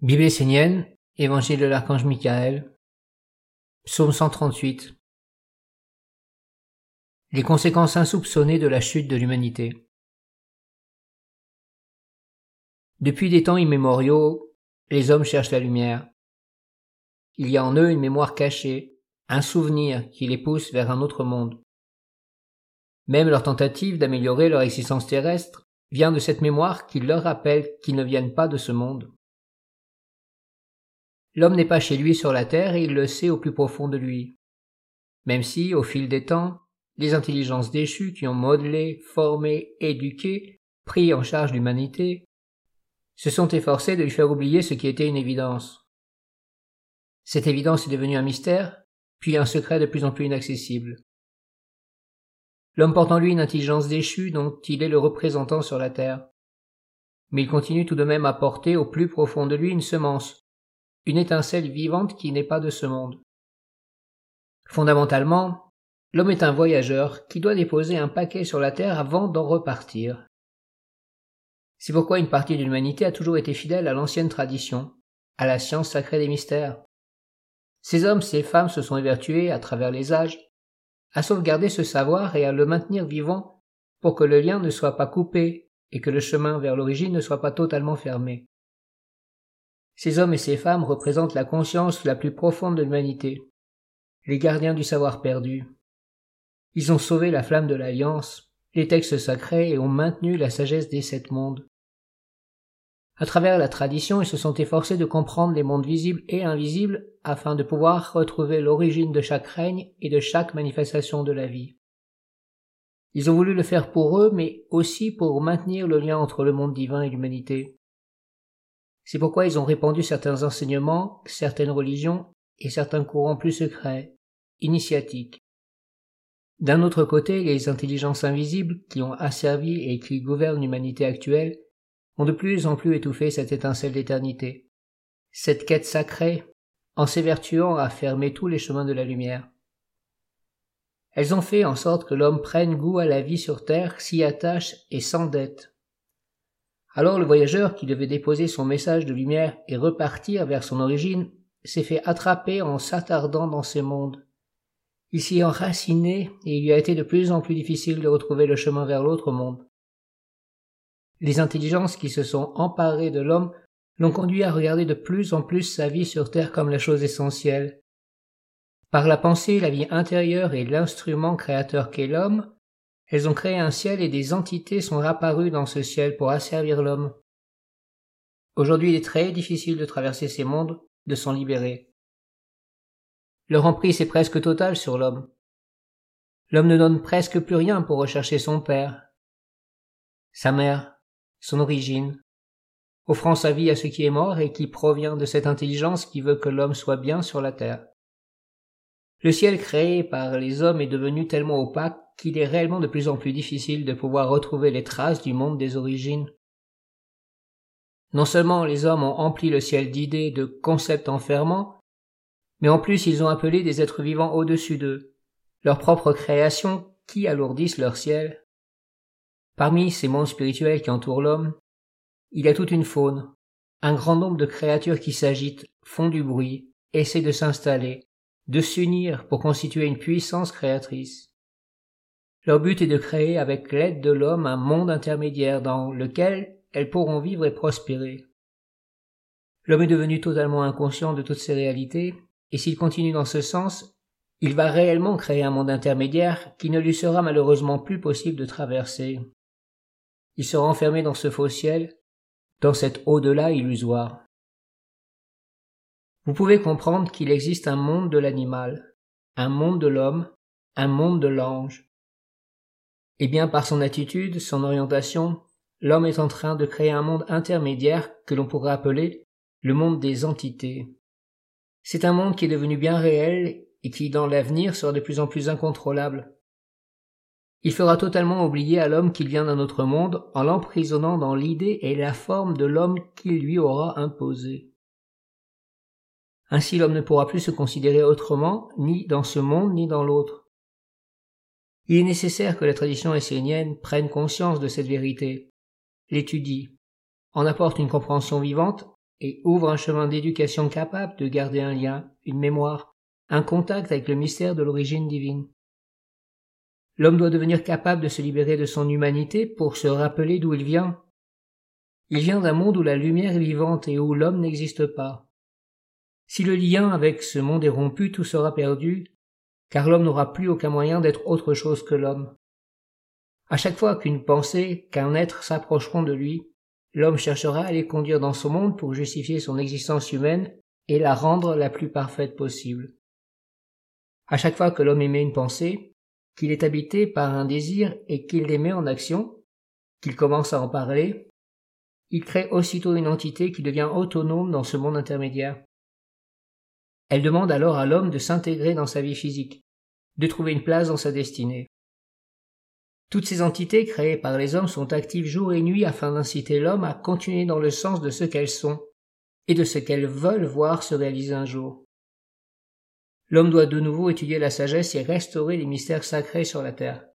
Bible essénienne, Évangile de l'archange Michael, Psaume 138. Les conséquences insoupçonnées de la chute de l'humanité. Depuis des temps immémoriaux, les hommes cherchent la lumière. Il y a en eux une mémoire cachée, un souvenir qui les pousse vers un autre monde. Même leur tentative d'améliorer leur existence terrestre vient de cette mémoire qui leur rappelle qu'ils ne viennent pas de ce monde. L'homme n'est pas chez lui sur la terre et il le sait au plus profond de lui. Même si, au fil des temps, les intelligences déchues qui ont modelé, formé, éduqué, pris en charge l'humanité, se sont efforcées de lui faire oublier ce qui était une évidence. Cette évidence est devenue un mystère, puis un secret de plus en plus inaccessible. L'homme porte en lui une intelligence déchue dont il est le représentant sur la terre. Mais il continue tout de même à porter au plus profond de lui une semence, une étincelle vivante qui n'est pas de ce monde. Fondamentalement, l'homme est un voyageur qui doit déposer un paquet sur la terre avant d'en repartir. C'est pourquoi une partie de l'humanité a toujours été fidèle à l'ancienne tradition, à la science sacrée des mystères. Ces hommes, ces femmes se sont évertués, à travers les âges, à sauvegarder ce savoir et à le maintenir vivant pour que le lien ne soit pas coupé et que le chemin vers l'origine ne soit pas totalement fermé. Ces hommes et ces femmes représentent la conscience la plus profonde de l'humanité, les gardiens du savoir perdu. Ils ont sauvé la flamme de l'alliance, les textes sacrés et ont maintenu la sagesse des sept mondes. À travers la tradition, ils se sont efforcés de comprendre les mondes visibles et invisibles afin de pouvoir retrouver l'origine de chaque règne et de chaque manifestation de la vie. Ils ont voulu le faire pour eux, mais aussi pour maintenir le lien entre le monde divin et l'humanité. C'est pourquoi ils ont répandu certains enseignements, certaines religions et certains courants plus secrets, initiatiques. D'un autre côté, les intelligences invisibles qui ont asservi et qui gouvernent l'humanité actuelle ont de plus en plus étouffé cette étincelle d'éternité, cette quête sacrée, en s'évertuant à fermer tous les chemins de la lumière. Elles ont fait en sorte que l'homme prenne goût à la vie sur terre, s'y attache et s'endette, alors le voyageur qui devait déposer son message de lumière et repartir vers son origine s'est fait attraper en s'attardant dans ces mondes. Il s'y est enraciné et il lui a été de plus en plus difficile de retrouver le chemin vers l'autre monde. Les intelligences qui se sont emparées de l'homme l'ont conduit à regarder de plus en plus sa vie sur Terre comme la chose essentielle. Par la pensée, la vie intérieure et l'instrument créateur qu'est l'homme, elles ont créé un ciel et des entités sont apparues dans ce ciel pour asservir l'homme. Aujourd'hui, il est très difficile de traverser ces mondes, de s'en libérer. Leur emprise est presque totale sur l'homme. L'homme ne donne presque plus rien pour rechercher son père, sa mère, son origine, offrant sa vie à ce qui est mort et qui provient de cette intelligence qui veut que l'homme soit bien sur la terre. Le ciel créé par les hommes est devenu tellement opaque qu'il est réellement de plus en plus difficile de pouvoir retrouver les traces du monde des origines. Non seulement les hommes ont empli le ciel d'idées, de concepts enfermants, mais en plus ils ont appelé des êtres vivants au-dessus d'eux, leur propre création qui alourdissent leur ciel. Parmi ces mondes spirituels qui entourent l'homme, il y a toute une faune, un grand nombre de créatures qui s'agitent, font du bruit, essaient de s'installer, de s'unir pour constituer une puissance créatrice. Leur but est de créer avec l'aide de l'homme un monde intermédiaire dans lequel elles pourront vivre et prospérer. L'homme est devenu totalement inconscient de toutes ces réalités, et s'il continue dans ce sens, il va réellement créer un monde intermédiaire qui ne lui sera malheureusement plus possible de traverser. Il sera enfermé dans ce faux ciel, dans cet au-delà illusoire. Vous pouvez comprendre qu'il existe un monde de l'animal, un monde de l'homme, un monde de l'ange. Et bien par son attitude, son orientation, l'homme est en train de créer un monde intermédiaire que l'on pourrait appeler le monde des entités. C'est un monde qui est devenu bien réel et qui dans l'avenir sera de plus en plus incontrôlable. Il fera totalement oublier à l'homme qu'il vient d'un autre monde en l'emprisonnant dans l'idée et la forme de l'homme qu'il lui aura imposé. Ainsi l'homme ne pourra plus se considérer autrement, ni dans ce monde, ni dans l'autre. Il est nécessaire que la tradition essénienne prenne conscience de cette vérité, l'étudie, en apporte une compréhension vivante et ouvre un chemin d'éducation capable de garder un lien, une mémoire, un contact avec le mystère de l'origine divine. L'homme doit devenir capable de se libérer de son humanité pour se rappeler d'où il vient. Il vient d'un monde où la lumière est vivante et où l'homme n'existe pas. Si le lien avec ce monde est rompu, tout sera perdu, car l'homme n'aura plus aucun moyen d'être autre chose que l'homme. À chaque fois qu'une pensée, qu'un être s'approcheront de lui, l'homme cherchera à les conduire dans son monde pour justifier son existence humaine et la rendre la plus parfaite possible. À chaque fois que l'homme émet une pensée, qu'il est habité par un désir et qu'il les met en action, qu'il commence à en parler, il crée aussitôt une entité qui devient autonome dans ce monde intermédiaire. Elle demande alors à l'homme de s'intégrer dans sa vie physique, de trouver une place dans sa destinée. Toutes ces entités créées par les hommes sont actives jour et nuit afin d'inciter l'homme à continuer dans le sens de ce qu'elles sont et de ce qu'elles veulent voir se réaliser un jour. L'homme doit de nouveau étudier la sagesse et restaurer les mystères sacrés sur la terre.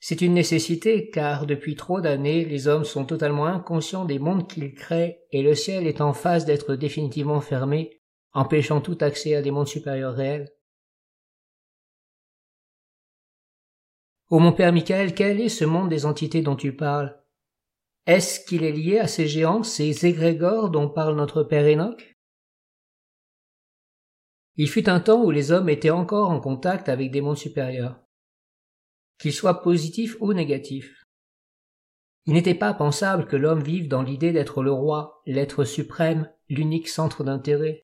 C'est une nécessité car depuis trop d'années les hommes sont totalement inconscients des mondes qu'ils créent et le ciel est en phase d'être définitivement fermé, empêchant tout accès à des mondes supérieurs réels. Ô mon père Michael, quel est ce monde des entités dont tu parles? Est-ce qu'il est lié à ces géants, ces égrégores dont parle notre père Enoch? Il fut un temps où les hommes étaient encore en contact avec des mondes supérieurs, qu'ils soient positifs ou négatifs. Il n'était pas pensable que l'homme vive dans l'idée d'être le roi, l'être suprême, l'unique centre d'intérêt.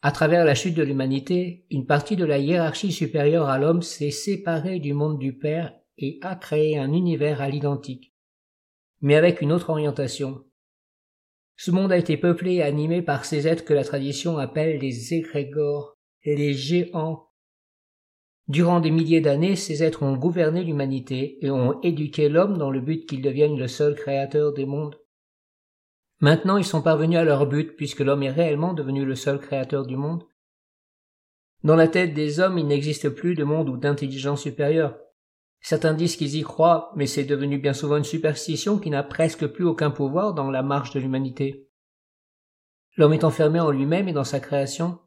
À travers la chute de l'humanité, une partie de la hiérarchie supérieure à l'homme s'est séparée du monde du Père et a créé un univers à l'identique, mais avec une autre orientation. Ce monde a été peuplé et animé par ces êtres que la tradition appelle les égrégores, les géants. Durant des milliers d'années, ces êtres ont gouverné l'humanité et ont éduqué l'homme dans le but qu'il devienne le seul créateur des mondes. Maintenant ils sont parvenus à leur but puisque l'homme est réellement devenu le seul créateur du monde. Dans la tête des hommes il n'existe plus de monde ou d'intelligence supérieure. Certains disent qu'ils y croient, mais c'est devenu bien souvent une superstition qui n'a presque plus aucun pouvoir dans la marche de l'humanité. L'homme est enfermé en lui-même et dans sa création.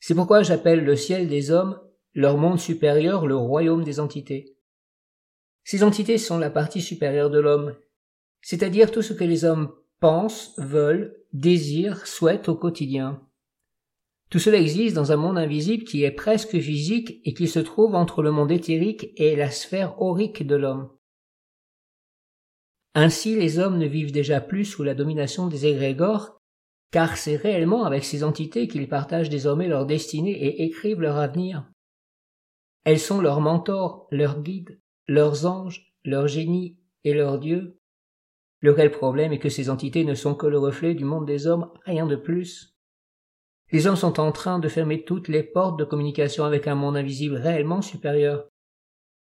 C'est pourquoi j'appelle le ciel des hommes, leur monde supérieur, le royaume des entités. Ces entités sont la partie supérieure de l'homme, c'est-à-dire tout ce que les hommes pensent, veulent, désirent, souhaitent au quotidien. Tout cela existe dans un monde invisible qui est presque physique et qui se trouve entre le monde éthérique et la sphère aurique de l'homme. Ainsi les hommes ne vivent déjà plus sous la domination des égrégores, car c'est réellement avec ces entités qu'ils partagent désormais leur destinée et écrivent leur avenir. Elles sont leurs mentors, leurs guides, leurs anges, leurs génies et leurs dieux. Le réel problème est que ces entités ne sont que le reflet du monde des hommes, rien de plus. Les hommes sont en train de fermer toutes les portes de communication avec un monde invisible réellement supérieur.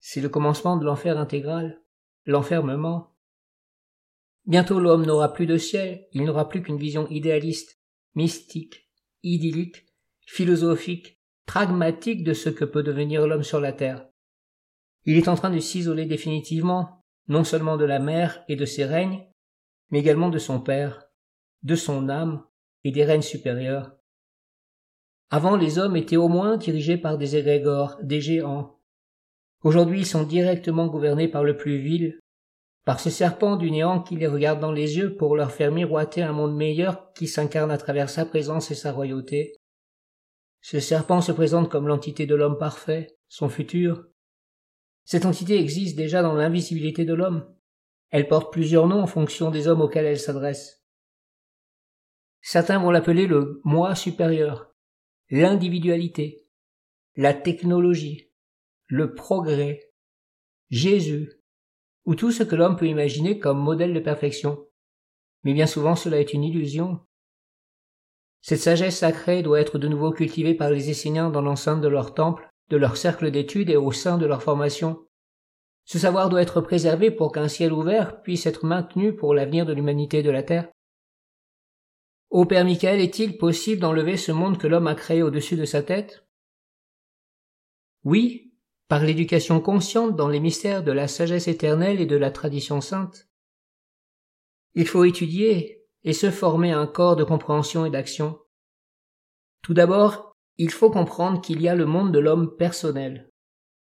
C'est le commencement de l'enfer intégral, l'enfermement. Bientôt l'homme n'aura plus de ciel, il n'aura plus qu'une vision idéaliste, mystique, idyllique, philosophique, pragmatique de ce que peut devenir l'homme sur la terre. Il est en train de s'isoler définitivement, non seulement de la mère et de ses règnes, mais également de son père, de son âme et des règnes supérieurs. Avant, les hommes étaient au moins dirigés par des égrégores, des géants. Aujourd'hui, ils sont directement gouvernés par le plus vil, par ce serpent du néant qui les regarde dans les yeux pour leur faire miroiter un monde meilleur qui s'incarne à travers sa présence et sa royauté. Ce serpent se présente comme l'entité de l'homme parfait, son futur, cette entité existe déjà dans l'invisibilité de l'homme. Elle porte plusieurs noms en fonction des hommes auxquels elle s'adresse. Certains vont l'appeler le moi supérieur, l'individualité, la technologie, le progrès, Jésus, ou tout ce que l'homme peut imaginer comme modèle de perfection. Mais bien souvent cela est une illusion. Cette sagesse sacrée doit être de nouveau cultivée par les Esséniens dans l'enceinte de leur temple de leur cercle d'études et au sein de leur formation. Ce savoir doit être préservé pour qu'un ciel ouvert puisse être maintenu pour l'avenir de l'humanité de la Terre. Ô Père Michael, est-il possible d'enlever ce monde que l'homme a créé au-dessus de sa tête? Oui, par l'éducation consciente dans les mystères de la sagesse éternelle et de la tradition sainte. Il faut étudier, et se former un corps de compréhension et d'action Tout d'abord, il faut comprendre qu'il y a le monde de l'homme personnel.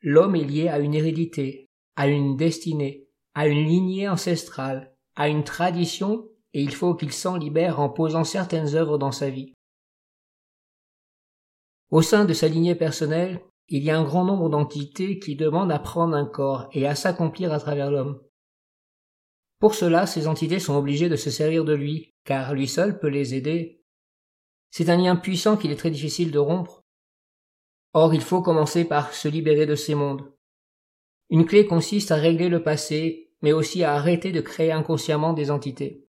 L'homme est lié à une hérédité, à une destinée, à une lignée ancestrale, à une tradition, et il faut qu'il s'en libère en posant certaines œuvres dans sa vie. Au sein de sa lignée personnelle, il y a un grand nombre d'entités qui demandent à prendre un corps et à s'accomplir à travers l'homme. Pour cela, ces entités sont obligées de se servir de lui, car lui seul peut les aider. C'est un lien puissant qu'il est très difficile de rompre. Or, il faut commencer par se libérer de ces mondes. Une clé consiste à régler le passé, mais aussi à arrêter de créer inconsciemment des entités.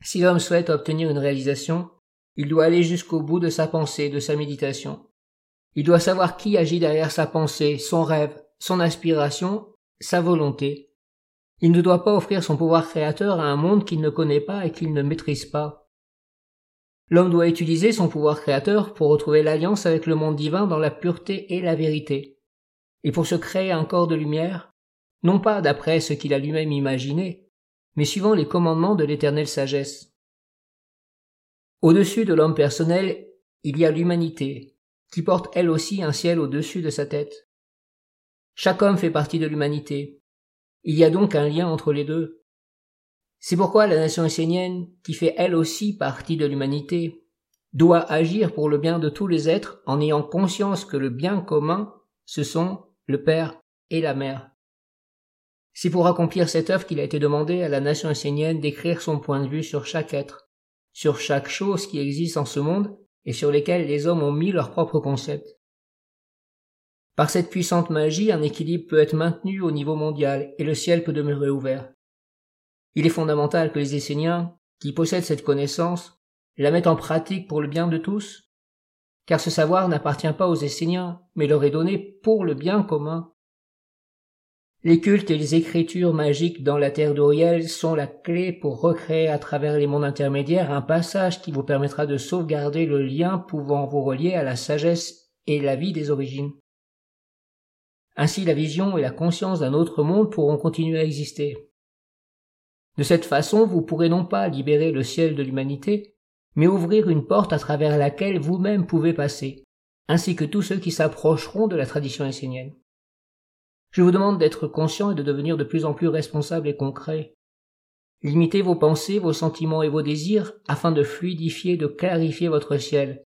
Si l'homme souhaite obtenir une réalisation, il doit aller jusqu'au bout de sa pensée, de sa méditation. Il doit savoir qui agit derrière sa pensée, son rêve, son aspiration, sa volonté. Il ne doit pas offrir son pouvoir créateur à un monde qu'il ne connaît pas et qu'il ne maîtrise pas. L'homme doit utiliser son pouvoir créateur pour retrouver l'alliance avec le monde divin dans la pureté et la vérité, et pour se créer un corps de lumière, non pas d'après ce qu'il a lui-même imaginé, mais suivant les commandements de l'éternelle sagesse. Au-dessus de l'homme personnel, il y a l'humanité, qui porte elle aussi un ciel au-dessus de sa tête. Chaque homme fait partie de l'humanité. Il y a donc un lien entre les deux. C'est pourquoi la nation essénienne, qui fait elle aussi partie de l'humanité, doit agir pour le bien de tous les êtres en ayant conscience que le bien commun, ce sont le Père et la Mère. C'est pour accomplir cette œuvre qu'il a été demandé à la nation essénienne d'écrire son point de vue sur chaque être, sur chaque chose qui existe en ce monde et sur lesquels les hommes ont mis leurs propres concepts. Par cette puissante magie, un équilibre peut être maintenu au niveau mondial et le ciel peut demeurer ouvert. Il est fondamental que les Esséniens, qui possèdent cette connaissance, la mettent en pratique pour le bien de tous, car ce savoir n'appartient pas aux Esséniens, mais leur est donné pour le bien commun. Les cultes et les écritures magiques dans la terre d'Oriel sont la clé pour recréer à travers les mondes intermédiaires un passage qui vous permettra de sauvegarder le lien pouvant vous relier à la sagesse et la vie des origines. Ainsi la vision et la conscience d'un autre monde pourront continuer à exister. De cette façon, vous pourrez non pas libérer le ciel de l'humanité, mais ouvrir une porte à travers laquelle vous-même pouvez passer, ainsi que tous ceux qui s'approcheront de la tradition essénienne. Je vous demande d'être conscient et de devenir de plus en plus responsable et concret. Limitez vos pensées, vos sentiments et vos désirs afin de fluidifier, de clarifier votre ciel.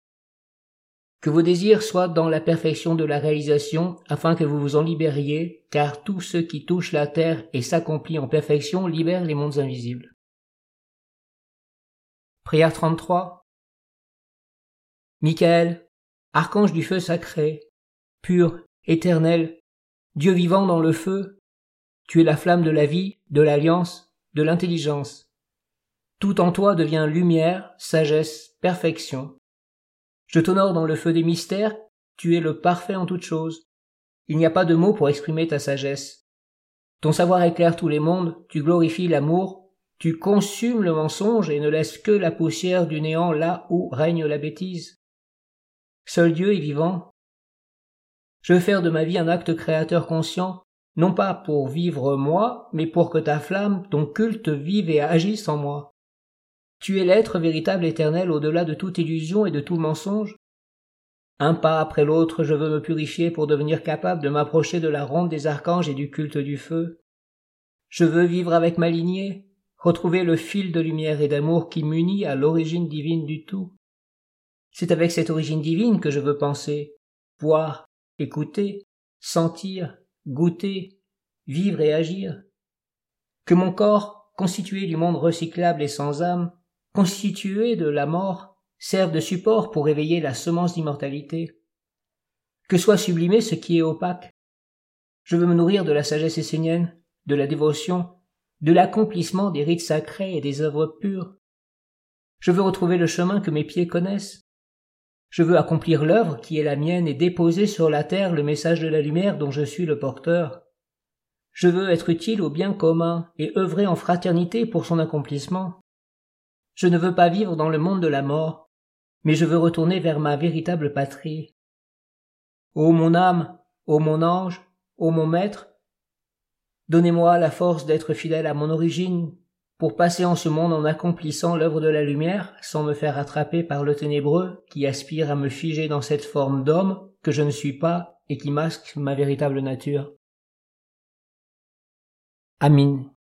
Que vos désirs soient dans la perfection de la réalisation afin que vous vous en libériez, car tout ce qui touche la terre et s'accomplit en perfection libère les mondes invisibles. Prière 33 Michael, archange du feu sacré, pur, éternel, Dieu vivant dans le feu, tu es la flamme de la vie, de l'alliance, de l'intelligence. Tout en toi devient lumière, sagesse, perfection. Je t'honore dans le feu des mystères, tu es le parfait en toutes choses. Il n'y a pas de mots pour exprimer ta sagesse. Ton savoir éclaire tous les mondes, tu glorifies l'amour, tu consumes le mensonge et ne laisses que la poussière du néant là où règne la bêtise. Seul Dieu est vivant, je veux faire de ma vie un acte créateur conscient, non pas pour vivre moi, mais pour que ta flamme, ton culte vive et agisse en moi. Tu es l'être véritable éternel au-delà de toute illusion et de tout mensonge. Un pas après l'autre, je veux me purifier pour devenir capable de m'approcher de la ronde des archanges et du culte du feu. Je veux vivre avec ma lignée, retrouver le fil de lumière et d'amour qui m'unit à l'origine divine du tout. C'est avec cette origine divine que je veux penser, voir, écouter, sentir, goûter, vivre et agir. Que mon corps, constitué du monde recyclable et sans âme, constitué de la mort, serve de support pour éveiller la semence d'immortalité. Que soit sublimé ce qui est opaque. Je veux me nourrir de la sagesse essénienne, de la dévotion, de l'accomplissement des rites sacrés et des œuvres pures. Je veux retrouver le chemin que mes pieds connaissent, je veux accomplir l'œuvre qui est la mienne et déposer sur la terre le message de la lumière dont je suis le porteur. Je veux être utile au bien commun et œuvrer en fraternité pour son accomplissement. Je ne veux pas vivre dans le monde de la mort, mais je veux retourner vers ma véritable patrie. Ô mon âme, ô mon ange, ô mon maître, donnez-moi la force d'être fidèle à mon origine, pour passer en ce monde en accomplissant l'œuvre de la lumière, sans me faire attraper par le ténébreux qui aspire à me figer dans cette forme d'homme que je ne suis pas et qui masque ma véritable nature. Amin.